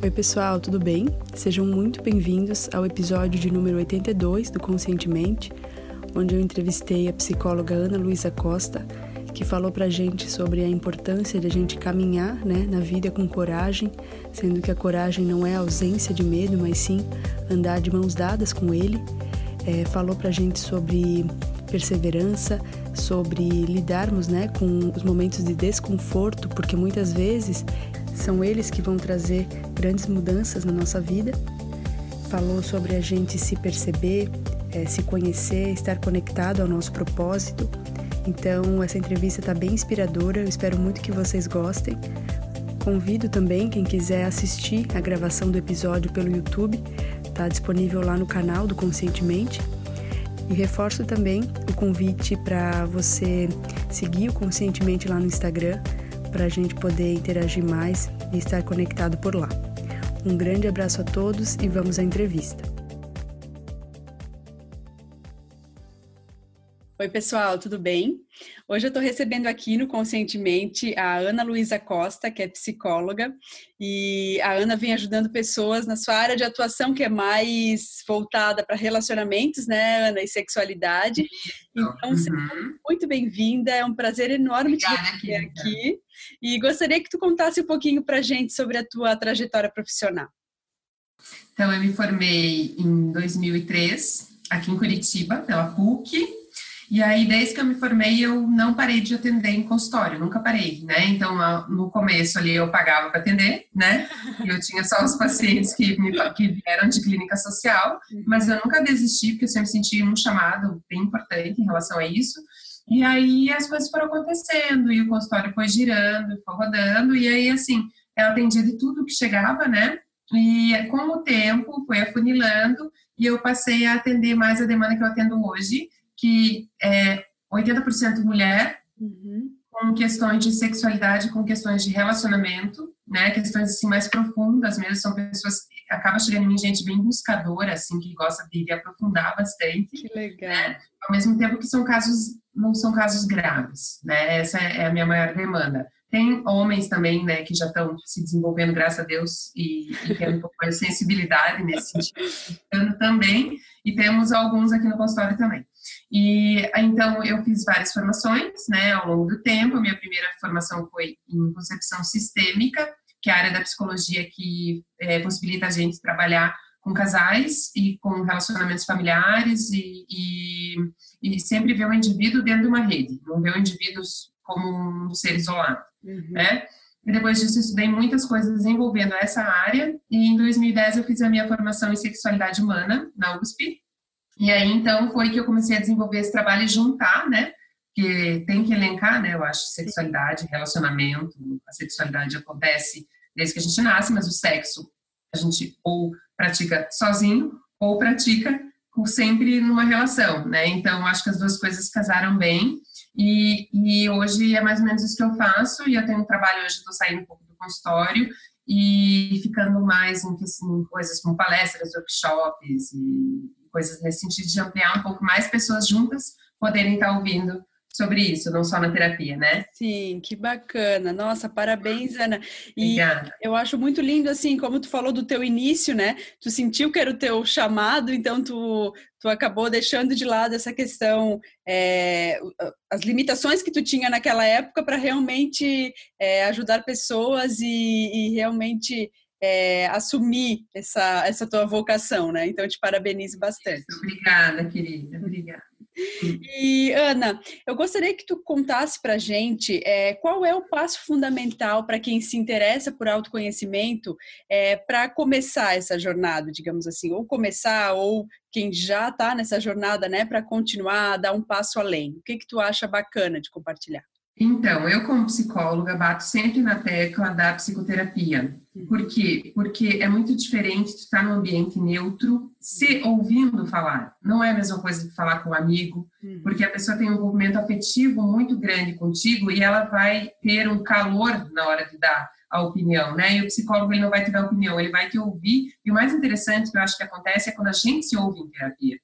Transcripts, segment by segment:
Oi, pessoal, tudo bem? Sejam muito bem-vindos ao episódio de número 82 do Conscientemente, onde eu entrevistei a psicóloga Ana Luísa Costa, que falou pra gente sobre a importância de a gente caminhar né, na vida com coragem, sendo que a coragem não é ausência de medo, mas sim andar de mãos dadas com ele. É, falou pra gente sobre perseverança, sobre lidarmos né, com os momentos de desconforto, porque muitas vezes são eles que vão trazer grandes mudanças na nossa vida. Falou sobre a gente se perceber, é, se conhecer, estar conectado ao nosso propósito. Então, essa entrevista está bem inspiradora, eu espero muito que vocês gostem. Convido também quem quiser assistir a gravação do episódio pelo YouTube, está disponível lá no canal do Conscientemente. E reforço também o convite para você seguir o Conscientemente lá no Instagram, para a gente poder interagir mais e estar conectado por lá. Um grande abraço a todos e vamos à entrevista. Oi, pessoal, tudo bem? Hoje eu estou recebendo aqui no Conscientemente a Ana Luísa Costa, que é psicóloga, e a Ana vem ajudando pessoas na sua área de atuação, que é mais voltada para relacionamentos, né, Ana, e sexualidade. Então, seja uhum. muito bem-vinda, é um prazer enorme Obrigada, te ter aqui. E gostaria que tu contasse um pouquinho para a gente sobre a tua trajetória profissional. Então, eu me formei em 2003, aqui em Curitiba, pela PUC, e aí, desde que eu me formei, eu não parei de atender em consultório, nunca parei, né? Então, no começo ali eu pagava para atender, né? E eu tinha só os pacientes que, me, que vieram de clínica social, mas eu nunca desisti, porque eu sempre senti um chamado bem importante em relação a isso. E aí as coisas foram acontecendo, e o consultório foi girando, foi rodando, e aí, assim, eu atendia de tudo que chegava, né? E com o tempo foi afunilando, e eu passei a atender mais a demanda que eu atendo hoje, que é 80% mulher, uhum. com questões de sexualidade, com questões de relacionamento, né, questões assim mais profundas mesmo, são pessoas acaba chegando em mim gente bem buscadora, assim, que gosta de, de aprofundar bastante. Que legal. Né? Ao mesmo tempo que são casos, não são casos graves, né, essa é a minha maior demanda. Tem homens também, né, que já estão se desenvolvendo, graças a Deus, e, e tendo um pouco mais de sensibilidade nesse sentido também, e temos alguns aqui no consultório também. E então eu fiz várias formações, né, ao longo do tempo. A minha primeira formação foi em concepção sistêmica, que é a área da psicologia que é, possibilita a gente trabalhar com casais e com relacionamentos familiares e, e, e, sempre ver o indivíduo dentro de uma rede, não ver o indivíduo como um ser isolado, uhum. né? E depois disso, estudei muitas coisas envolvendo essa área. E em 2010, eu fiz a minha formação em sexualidade humana na USP. E aí, então, foi que eu comecei a desenvolver esse trabalho e juntar, né? Que tem que elencar, né? Eu acho, sexualidade, relacionamento. A sexualidade acontece desde que a gente nasce, mas o sexo a gente ou pratica sozinho ou pratica sempre numa relação, né? Então, acho que as duas coisas casaram bem. E, e hoje é mais ou menos isso que eu faço. E eu tenho um trabalho hoje, estou saindo um pouco do consultório e ficando mais em, em coisas como palestras, workshops e coisas nesse sentido de ampliar um pouco mais pessoas juntas poderem estar ouvindo sobre isso, não só na terapia, né? Sim, que bacana. Nossa, parabéns, Ana. E Obrigada. eu acho muito lindo, assim, como tu falou do teu início, né? Tu sentiu que era o teu chamado, então tu, tu acabou deixando de lado essa questão, é, as limitações que tu tinha naquela época para realmente é, ajudar pessoas e, e realmente é, assumir essa, essa tua vocação, né? Então, eu te parabenizo bastante. Obrigada, querida. Obrigada. E Ana, eu gostaria que tu contasse para gente é, qual é o passo fundamental para quem se interessa por autoconhecimento é, para começar essa jornada, digamos assim, ou começar ou quem já está nessa jornada, né, para continuar, dar um passo além. O que que tu acha bacana de compartilhar? Então, eu como psicóloga bato sempre na tecla da psicoterapia. Por quê? Porque é muito diferente de estar num ambiente neutro, se ouvindo falar. Não é a mesma coisa de falar com um amigo, uhum. porque a pessoa tem um envolvimento afetivo muito grande contigo e ela vai ter um calor na hora de dar a opinião, né? E o psicólogo ele não vai te dar opinião, ele vai te ouvir. E o mais interessante que eu acho que acontece é quando a gente se ouve em terapia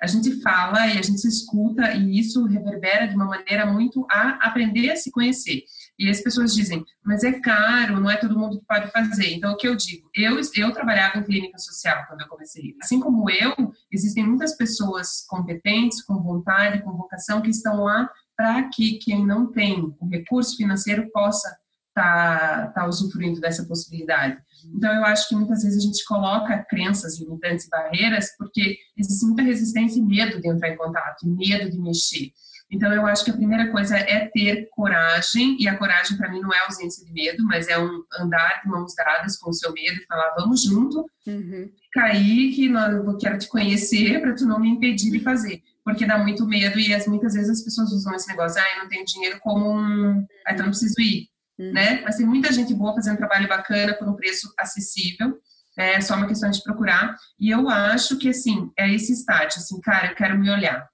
a gente fala e a gente se escuta e isso reverbera de uma maneira muito a aprender a se conhecer. E as pessoas dizem, mas é caro, não é todo mundo que pode fazer. Então, o que eu digo? Eu, eu trabalhava em clínica social quando eu comecei. Assim como eu, existem muitas pessoas competentes, com vontade, com vocação, que estão lá para que quem não tem o recurso financeiro possa estar tá, usufruindo dessa possibilidade. Então, eu acho que muitas vezes a gente coloca crenças limitantes e barreiras porque existe muita resistência e medo de entrar em contato, medo de mexer. Então, eu acho que a primeira coisa é ter coragem, e a coragem para mim não é ausência de medo, mas é um andar de mãos dadas com o seu medo e falar, vamos junto, uhum. cair que eu quero te conhecer para tu não me impedir de fazer. Porque dá muito medo e as, muitas vezes as pessoas usam esse negócio, ah, eu não tenho dinheiro como um... Ah, então não preciso ir. Né? Mas tem muita gente boa fazendo um trabalho bacana por um preço acessível, é só uma questão de procurar. E eu acho que, assim, é esse start, assim, cara, eu quero me olhar.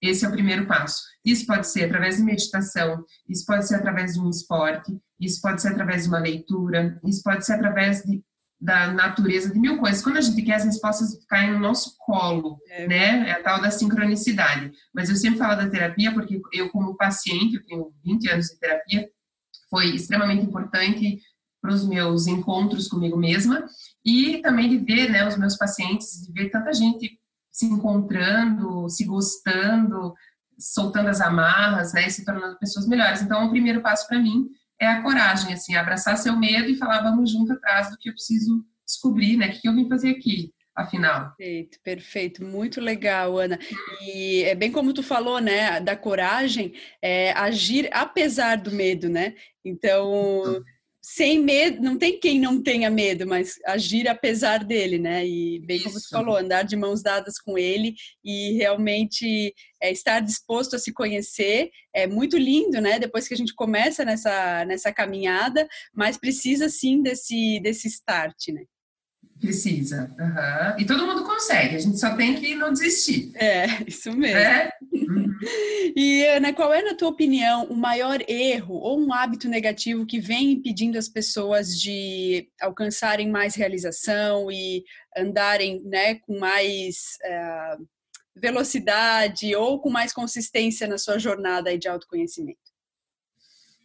Esse é o primeiro passo. Isso pode ser através de meditação, isso pode ser através de um esporte, isso pode ser através de uma leitura, isso pode ser através de, da natureza, de mil coisas. Quando a gente quer, as respostas caem no nosso colo, é. né? É a tal da sincronicidade. Mas eu sempre falo da terapia porque eu, como paciente, eu tenho 20 anos de terapia, foi extremamente importante para os meus encontros comigo mesma e também de ver né, os meus pacientes, de ver tanta gente se encontrando, se gostando, soltando as amarras, né, e se tornando pessoas melhores. Então, o primeiro passo para mim é a coragem, assim, abraçar seu medo e falar, vamos junto atrás do que eu preciso descobrir, né, o que eu vim fazer aqui, afinal. Perfeito, perfeito, muito legal, Ana. E é bem como tu falou, né, da coragem, é, agir apesar do medo, né? Então, sem medo, não tem quem não tenha medo, mas agir apesar dele, né? E bem como você falou, andar de mãos dadas com ele e realmente é, estar disposto a se conhecer é muito lindo, né? Depois que a gente começa nessa, nessa caminhada, mas precisa sim desse, desse start, né? Precisa. Uhum. E todo mundo consegue, a gente só tem que não desistir. É, isso mesmo. É? Uhum. E, Ana, qual é, na tua opinião, o maior erro ou um hábito negativo que vem impedindo as pessoas de alcançarem mais realização e andarem né, com mais uh, velocidade ou com mais consistência na sua jornada de autoconhecimento?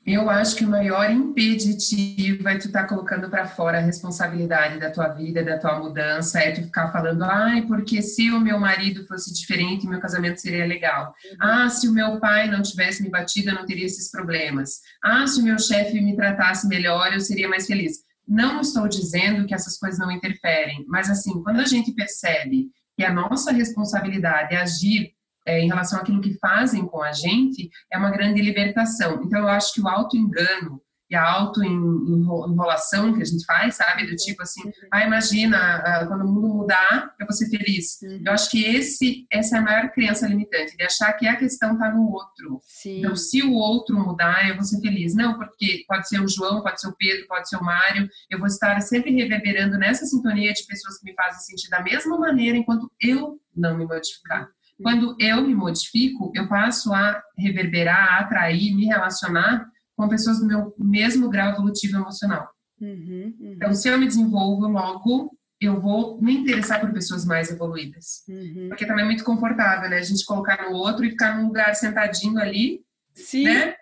Eu acho que o maior impeditivo é tu estar tá colocando para fora a responsabilidade da tua vida, da tua mudança, é tu ficar falando, ai, porque se o meu marido fosse diferente, meu casamento seria legal. Uhum. Ah, se o meu pai não tivesse me batido, eu não teria esses problemas. Ah, se o meu chefe me tratasse melhor, eu seria mais feliz. Não estou dizendo que essas coisas não interferem, mas assim, quando a gente percebe que a nossa responsabilidade é agir é, em relação àquilo que fazem com a gente, é uma grande libertação. Então, eu acho que o auto-engano e a auto-enrolação que a gente faz, sabe? Do tipo assim, ah, imagina, ah, quando o mundo mudar, eu vou ser feliz. Uhum. Eu acho que esse, essa é a maior crença limitante, de achar que a questão está no outro. Sim. Então, se o outro mudar, eu vou ser feliz. Não, porque pode ser o João, pode ser o Pedro, pode ser o Mário, eu vou estar sempre reverberando nessa sintonia de pessoas que me fazem sentir da mesma maneira enquanto eu não me modificar. Quando eu me modifico, eu passo a reverberar, a atrair, me relacionar com pessoas do meu mesmo grau evolutivo emocional. Uhum, uhum. Então, se eu me desenvolvo logo, eu vou me interessar por pessoas mais evoluídas. Uhum. Porque também é muito confortável, né? A gente colocar no outro e ficar num lugar sentadinho ali, Sim. né?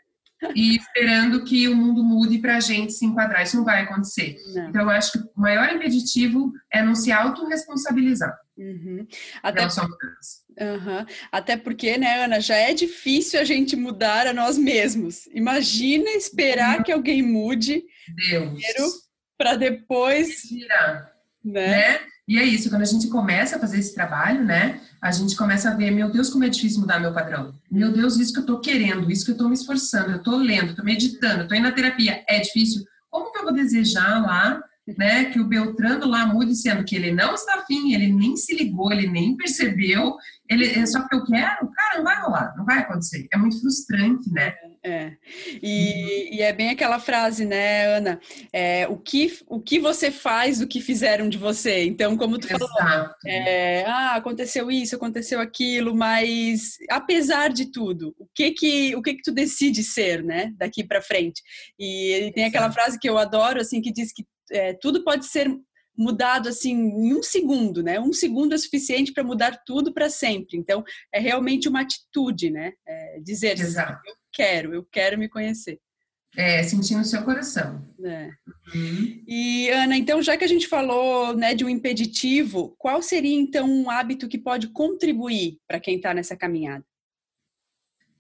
E esperando que o mundo mude para a gente se enquadrar. Isso não vai acontecer. Não. Então, eu acho que o maior impeditivo é não se autorresponsabilizar. Uhum. Até, uhum. Até porque, né, Ana, já é difícil a gente mudar a nós mesmos. Imagina esperar uhum. que alguém mude para depois. Né? né? E é isso, quando a gente começa a fazer esse trabalho, né, a gente começa a ver, meu Deus, como é difícil mudar meu padrão. Meu Deus, isso que eu tô querendo, isso que eu tô me esforçando, eu tô lendo, tô meditando, tô indo na terapia, é difícil. Como que eu vou desejar lá né, que o Beltrano lá mude, sendo que ele não está afim, ele nem se ligou, ele nem percebeu, ele é só que eu quero, cara, não vai rolar, não vai acontecer. É muito frustrante, né? É. E, e é bem aquela frase, né, Ana? É, o, que, o que você faz do que fizeram de você? Então, como tu Exato. falou, é, ah, aconteceu isso, aconteceu aquilo, mas apesar de tudo, o que que, o que, que tu decide ser, né, daqui para frente? E tem aquela frase que eu adoro, assim, que diz que é, tudo pode ser mudado assim em um segundo, né? Um segundo é suficiente para mudar tudo para sempre. Então, é realmente uma atitude, né? É dizer, assim, eu quero, eu quero me conhecer. É, sentir no seu coração. É. Uhum. E, Ana, então, já que a gente falou né, de um impeditivo, qual seria, então, um hábito que pode contribuir para quem está nessa caminhada?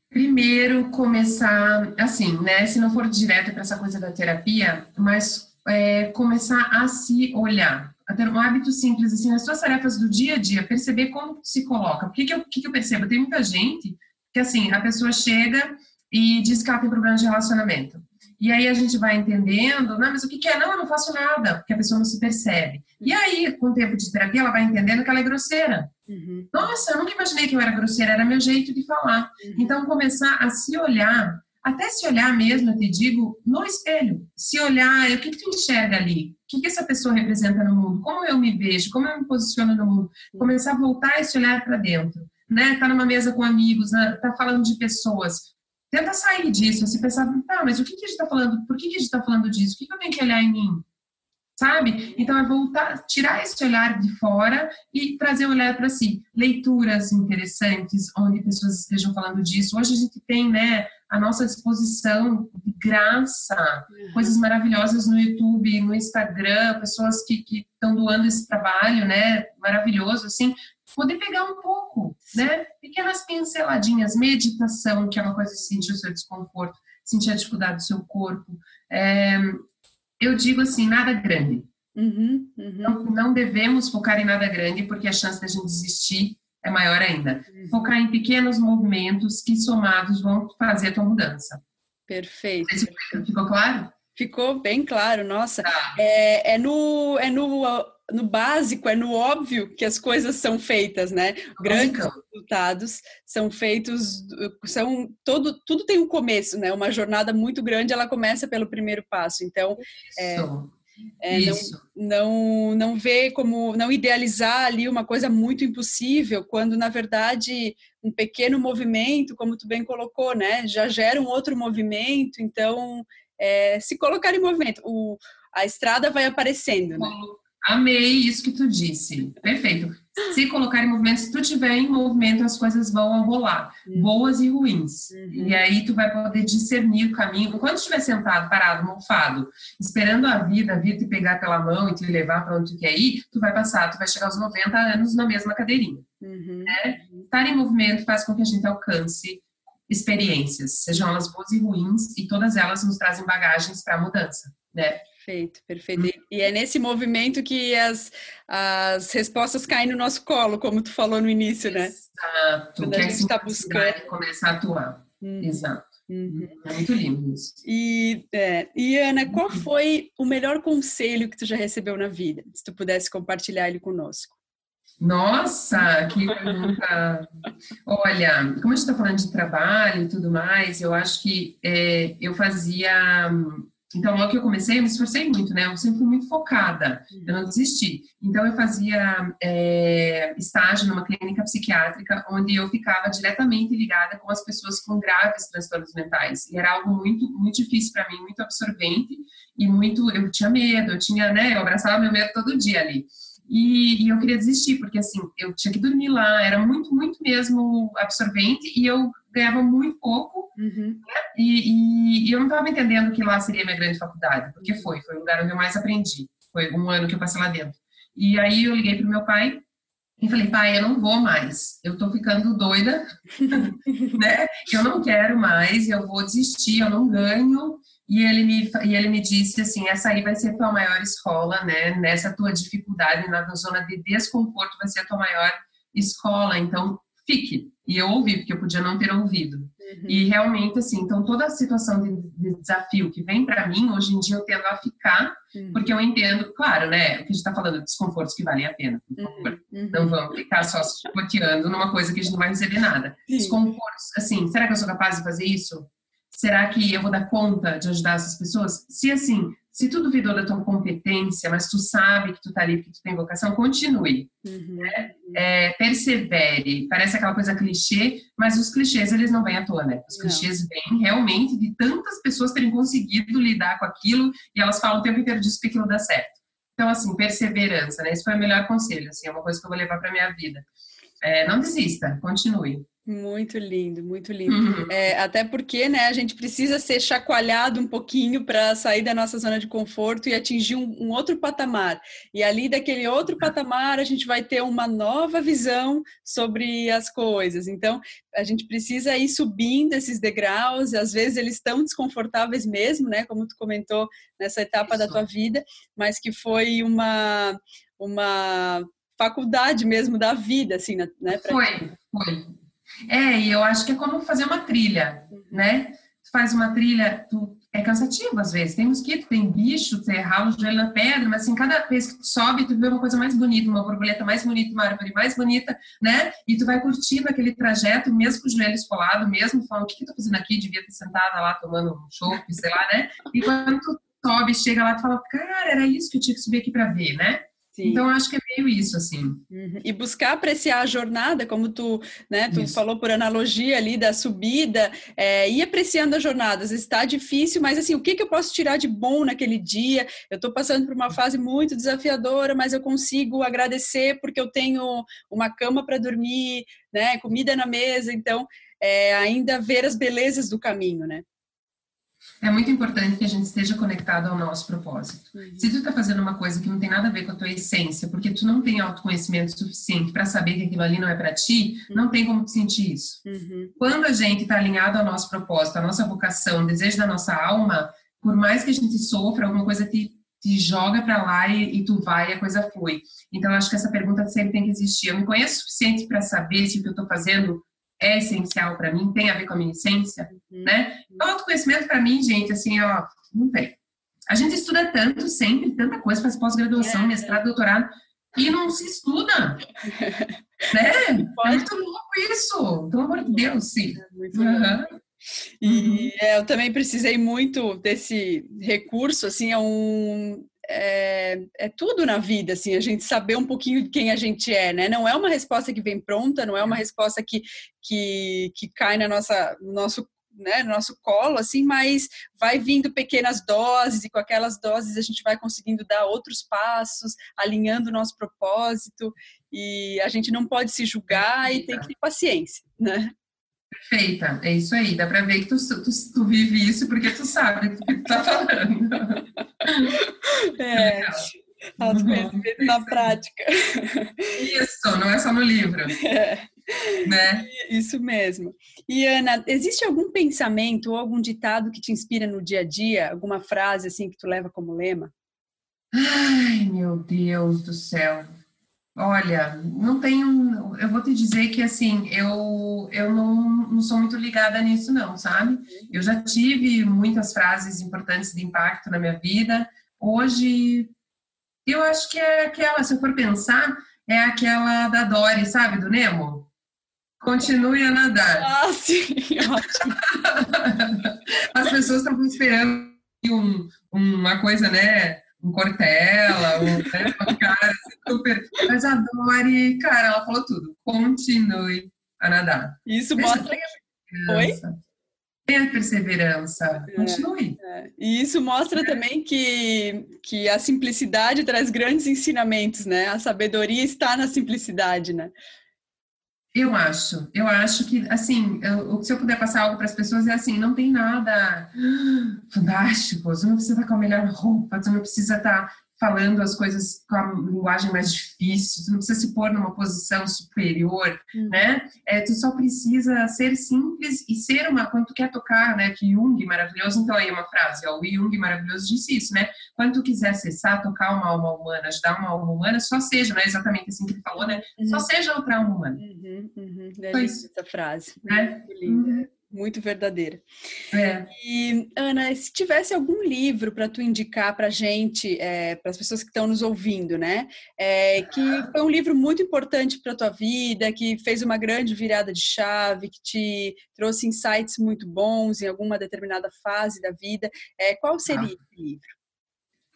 Primeiro, começar, assim, né, se não for direto para essa coisa da terapia, mas é, começar a se olhar, a ter um hábito simples, assim, nas suas tarefas do dia a dia, perceber como se coloca. O que, que, eu, que, que eu percebo? Tem muita gente que, assim, a pessoa chega e diz que ela tem problemas de relacionamento. E aí a gente vai entendendo, não, mas o que, que é? Não, eu não faço nada, porque a pessoa não se percebe. E aí, com o tempo de terapia, ela vai entendendo que ela é grosseira. Uhum. Nossa, eu nunca imaginei que eu era grosseira, era meu jeito de falar. Uhum. Então, começar a se olhar, até se olhar mesmo, eu te digo, no espelho. Se olhar, o que, que tu enxerga ali? O que, que essa pessoa representa no mundo? Como eu me vejo? Como eu me posiciono no mundo? Uhum. Começar a voltar esse olhar para dentro. Né? Tá numa mesa com amigos, né? tá falando de pessoas tenta sair disso, assim, pensar, tá, mas o que, que a gente está falando, por que, que a gente está falando disso? O que, que eu tenho que olhar em mim? Sabe? Então é voltar, tirar esse olhar de fora e trazer o olhar para si. Leituras interessantes, onde pessoas estejam falando disso. Hoje a gente tem, né, a nossa disposição de graça, uhum. coisas maravilhosas no YouTube, no Instagram, pessoas que estão doando esse trabalho, né, maravilhoso, assim, poder pegar um pouco, né? Pequenas pinceladinhas, meditação, que é uma coisa de sentir o seu desconforto, sentir a dificuldade do seu corpo. É, eu digo assim, nada grande. Uhum, uhum. Não, não, devemos focar em nada grande, porque a chance da gente desistir é maior ainda. Uhum. Focar em pequenos movimentos que, somados, vão fazer a tua mudança. Perfeito. Ficou claro? Ficou bem claro, nossa. Tá. É, é, no, é no no básico, é no óbvio que as coisas são feitas, né? Grandes resultados são feitos, são todo, tudo tem um começo, né? Uma jornada muito grande, ela começa pelo primeiro passo. Então, é, é, não, não, não ver como, não idealizar ali uma coisa muito impossível, quando na verdade um pequeno movimento, como tu bem colocou, né? Já gera um outro movimento. Então, é, se colocar em movimento, o, a estrada vai aparecendo, né? Amei isso que tu disse. Perfeito. Se colocar em movimento, se tu tiver em movimento, as coisas vão rolar, uhum. boas e ruins. Uhum. E aí tu vai poder discernir o caminho. Enquanto estiver sentado, parado, mofado, esperando a vida vir te pegar pela mão e te levar para onde tu quer ir, tu vai passar, tu vai chegar aos 90 anos na mesma cadeirinha. Uhum. Né? Estar em movimento faz com que a gente alcance experiências, sejam elas boas e ruins, e todas elas nos trazem bagagens para a mudança. Né? Perfeito, perfeito. Hum. E é nesse movimento que as, as respostas caem no nosso colo, como tu falou no início, né? Exato. Quando a gente está buscando. começar a atuar. Uhum. Exato. Uhum. É muito lindo isso. E, é, e, Ana, qual uhum. foi o melhor conselho que tu já recebeu na vida? Se tu pudesse compartilhar ele conosco. Nossa, que pergunta! Olha, como a gente está falando de trabalho e tudo mais, eu acho que é, eu fazia então, logo que eu comecei, eu me esforcei muito, né? Eu sempre fui muito focada, eu não desisti. Então, eu fazia é, estágio numa clínica psiquiátrica, onde eu ficava diretamente ligada com as pessoas com graves transtornos mentais. E era algo muito, muito difícil para mim, muito absorvente e muito. Eu tinha medo, eu tinha, né? Eu abraçava meu medo todo dia ali. E, e, eu queria desistir, porque assim, eu tinha que dormir lá, era muito, muito mesmo absorvente e eu ganhava muito pouco uhum. né? e, e, e, eu não estava entendendo que lá seria minha grande faculdade, porque foi, foi o lugar onde eu mais aprendi, foi um ano que eu passei lá dentro. E aí eu liguei para o meu pai e falei, pai, eu não vou mais, eu tô ficando doida, né? Eu não quero mais, eu vou desistir, eu não ganho, e ele me, e ele me disse assim, essa aí vai ser a tua maior escola, né? Nessa tua dificuldade, na zona de desconforto vai ser a tua maior escola, então fique. E eu ouvi, porque eu podia não ter ouvido. Uhum. E realmente, assim, então toda a situação de, de desafio que vem para mim, hoje em dia eu tendo a ficar, uhum. porque eu entendo, claro, né, o que a gente está falando, desconfortos que valem a pena, por favor. Uhum. Não vamos ficar só se bloqueando numa coisa que a gente não vai receber nada. Sim. Desconfortos, assim, será que eu sou capaz de fazer isso? Será que eu vou dar conta de ajudar essas pessoas? Se assim, se tu duvidou da tua competência, mas tu sabe que tu tá ali porque tu tem vocação, continue. Uhum. Né? É, persevere. Parece aquela coisa clichê, mas os clichês eles não vêm à toa, né? Os não. clichês vêm realmente de tantas pessoas terem conseguido lidar com aquilo e elas falam o tempo inteiro disso que aquilo dá certo. Então, assim, perseverança, né? Esse foi o melhor conselho, assim, é uma coisa que eu vou levar para minha vida. É, não desista, continue. Muito lindo, muito lindo. Uhum. É, até porque, né, a gente precisa ser chacoalhado um pouquinho para sair da nossa zona de conforto e atingir um, um, outro patamar. E ali daquele outro patamar a gente vai ter uma nova visão sobre as coisas. Então, a gente precisa ir subindo esses degraus. Às vezes eles estão desconfortáveis mesmo, né, como tu comentou nessa etapa Isso. da tua vida, mas que foi uma uma faculdade mesmo da vida, assim, né? Pra... Foi, foi é, e eu acho que é como fazer uma trilha, uhum. né? Tu faz uma trilha, tu, é cansativo às vezes. Tem mosquito, tem bicho, você rala o joelho na pedra, mas assim, cada vez que tu sobe, tu vê uma coisa mais bonita, uma borboleta mais bonita, uma árvore mais bonita, né? E tu vai curtindo aquele trajeto, mesmo com o joelho esfolado, mesmo falando, o que, que eu tô fazendo aqui? Devia ter sentada lá tomando um chopp, sei lá, né? E quando tu sobe, chega lá, tu fala, cara, era isso que eu tinha que subir aqui para ver, né? Sim. Então, acho que é meio isso, assim. Uhum. E buscar apreciar a jornada, como tu, né, tu falou por analogia ali da subida, é, ir apreciando a jornada. Às vezes está difícil, mas assim, o que, que eu posso tirar de bom naquele dia? Eu estou passando por uma fase muito desafiadora, mas eu consigo agradecer porque eu tenho uma cama para dormir, né, comida na mesa, então é, ainda ver as belezas do caminho, né? É muito importante que a gente esteja conectado ao nosso propósito. Uhum. Se tu está fazendo uma coisa que não tem nada a ver com a tua essência, porque tu não tem autoconhecimento suficiente para saber que aquilo ali não é para ti, uhum. não tem como tu sentir isso. Uhum. Quando a gente está alinhado ao nosso propósito, à nossa vocação, o desejo da nossa alma, por mais que a gente sofra, alguma coisa te, te joga para lá e, e, tu vai e a coisa flui. Então, acho que essa pergunta sempre tem que existir. Eu me conheço o suficiente para saber se o que eu estou fazendo é essencial para mim, tem a ver com a minha essência, uhum. né? Então, autoconhecimento para mim, gente, assim, ó, não tem. A gente estuda tanto sempre, tanta coisa, faz pós-graduação, é. mestrado, doutorado, e não se estuda, né? É muito louco isso, pelo amor de Deus, sim. É uhum. E uhum. é, eu também precisei muito desse recurso, assim, é um é, é, tudo na vida, assim, a gente saber um pouquinho de quem a gente é, né? Não é uma resposta que vem pronta, não é uma resposta que, que, que cai na nossa, no nosso né, no nosso colo, assim, mas vai vindo pequenas doses e com aquelas doses a gente vai conseguindo dar outros passos, alinhando o nosso propósito e a gente não pode se julgar e tem que ter paciência, né? Perfeita, é isso aí. Dá para ver que tu, tu, tu, vive isso porque tu sabe o que tu tá falando. É, vezes na prática. Isso, não é só no livro. É. Né? Isso mesmo. E Ana, existe algum pensamento ou algum ditado que te inspira no dia a dia? Alguma frase assim que tu leva como lema? Ai, meu Deus do céu. Olha, não tenho. Eu vou te dizer que assim, eu, eu não, não sou muito ligada nisso, não, sabe? Eu já tive muitas frases importantes de impacto na minha vida. Hoje, eu acho que é aquela, se eu for pensar, é aquela da Dory, sabe, do Nemo? Continue a nadar. Ah, sim, ótimo. As pessoas estão esperando um, uma coisa, né? Um Cortella, um, né, cara super. Mas a Dori, cara, ela falou tudo. Continue a nadar. Isso Deixa mostra. Oi? Tenha perseverança, é, continue. É. E isso mostra é. também que, que a simplicidade traz grandes ensinamentos, né? A sabedoria está na simplicidade, né? Eu acho, eu acho que, assim, eu, se eu puder passar algo para as pessoas é assim, não tem nada fantástico, você não precisa estar com a melhor roupa, você não precisa estar falando as coisas com a linguagem mais difícil, tu não precisa se pôr numa posição superior, uhum. né? É, tu só precisa ser simples e ser uma, quando tu quer tocar, né, que Jung maravilhoso, então aí uma frase, ó, o Jung maravilhoso disse isso, né? Quando tu quiser acessar, tocar uma alma humana, ajudar uma alma humana, só seja, não é exatamente assim que ele falou, né? Uhum. Só seja outra alma humana. Uhum, uhum. É essa frase. Né? Muito linda. Uhum muito verdadeira. É. E, Ana, se tivesse algum livro para tu indicar para a gente, é, para as pessoas que estão nos ouvindo, né? É, que foi um livro muito importante para a tua vida, que fez uma grande virada de chave, que te trouxe insights muito bons em alguma determinada fase da vida, é, qual seria ah. esse livro?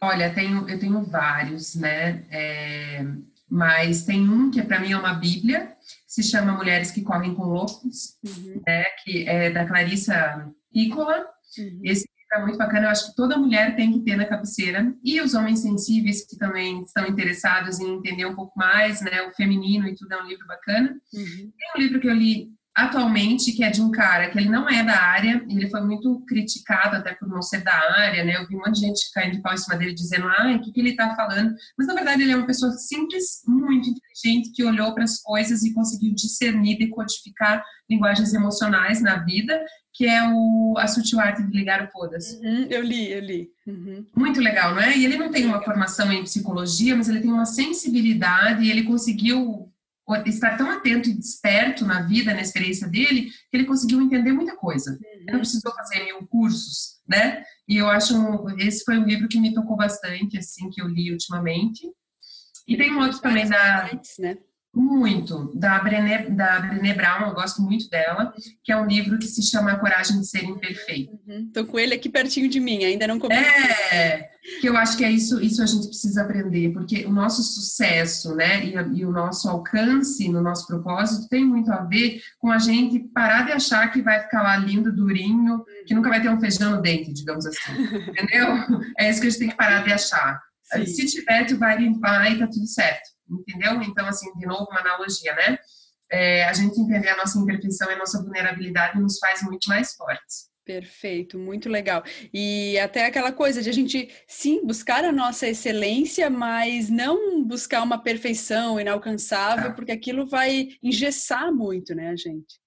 Olha, tenho, eu tenho vários, né? É, mas tem um que para mim é uma bíblia, se chama Mulheres que Correm com Loucos, uhum. né, que é da Clarissa Piccola. Uhum. Esse é muito bacana, eu acho que toda mulher tem que ter na cabeceira. E os homens sensíveis que também estão interessados em entender um pouco mais, né, o feminino e tudo é um livro bacana. Uhum. Tem um livro que eu li atualmente, que é de um cara que ele não é da área, ele foi muito criticado até por não ser da área, né? Eu vi um monte de gente caindo de pau em cima dele dizendo, ah, o que, que ele está falando? Mas, na verdade, ele é uma pessoa simples, muito inteligente, que olhou para as coisas e conseguiu discernir, decodificar linguagens emocionais na vida, que é o, a sutil arte de ligar o foda-se. Uhum, eu li, eu li. Uhum. Muito legal, não é? E ele não tem uma formação em psicologia, mas ele tem uma sensibilidade e ele conseguiu estar tão atento e desperto na vida, na experiência dele, que ele conseguiu entender muita coisa. Uhum. Ele não precisou fazer mil cursos, né? E eu acho, esse foi um livro que me tocou bastante, assim, que eu li ultimamente. E tem um outro também da... Né? Muito. Da Brené, da Brené Brown, eu gosto muito dela, que é um livro que se chama A Coragem de Ser Imperfeito. Uhum. Tô com ele aqui pertinho de mim, ainda não comecei. É, que eu acho que é isso, isso a gente precisa aprender, porque o nosso sucesso, né, e, e o nosso alcance no nosso propósito tem muito a ver com a gente parar de achar que vai ficar lá lindo, durinho, que nunca vai ter um feijão no dente, digamos assim. Entendeu? É isso que a gente tem que parar de achar. Sim. Se tiver, tu vai limpar e tá tudo certo entendeu? Então, assim, de novo, uma analogia, né? É, a gente entender a nossa imperfeição e a nossa vulnerabilidade nos faz muito mais fortes. Perfeito, muito legal. E até aquela coisa de a gente, sim, buscar a nossa excelência, mas não buscar uma perfeição inalcançável, porque aquilo vai engessar muito, né, a gente.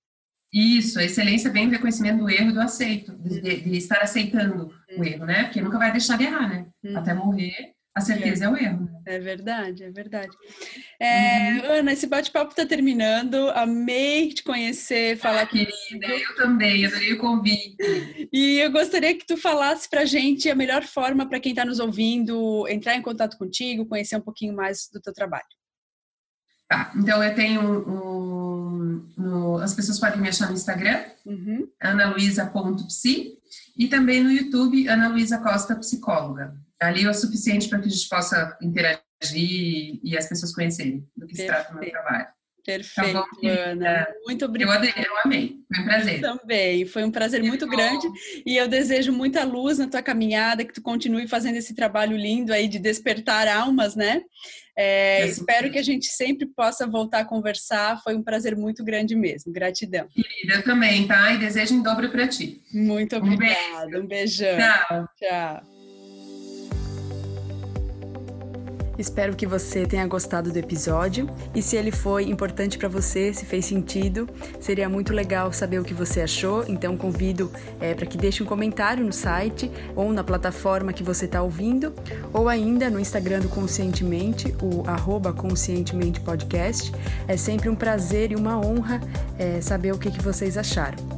Isso, a excelência vem do reconhecimento do erro e do aceito, de, de estar aceitando o erro, né? Porque nunca vai deixar de errar, né? Uhum. Até morrer, a certeza é o erro. É verdade, é verdade. É, uhum. Ana, esse bate-papo está terminando. Amei te conhecer, falar ah, querida, eu também, adorei o convite. E eu gostaria que tu falasse para gente a melhor forma para quem está nos ouvindo entrar em contato contigo, conhecer um pouquinho mais do teu trabalho. Tá, então eu tenho um, um, as pessoas podem me achar no Instagram, uhum. analuisa.psi, e também no YouTube, Ana Luísa Costa Psicóloga ali é o suficiente para que a gente possa interagir e as pessoas conhecerem do que Perfeito. se trata o meu trabalho. Perfeito, tá bom, Ana. Muito obrigada. Eu, eu amei, foi um prazer. Eu também, foi um prazer muito grande e eu desejo muita luz na tua caminhada, que tu continue fazendo esse trabalho lindo aí de despertar almas, né? É, espero que a gente sempre possa voltar a conversar. Foi um prazer muito grande mesmo. Gratidão. Querida, eu também, tá? E desejo em dobro para ti. Muito obrigada. Um, beijo. um beijão. Tchau. Tchau. Espero que você tenha gostado do episódio e se ele foi importante para você, se fez sentido, seria muito legal saber o que você achou. Então convido é, para que deixe um comentário no site ou na plataforma que você está ouvindo, ou ainda no Instagram do Conscientemente, o arroba Conscientemente Podcast. É sempre um prazer e uma honra é, saber o que, que vocês acharam.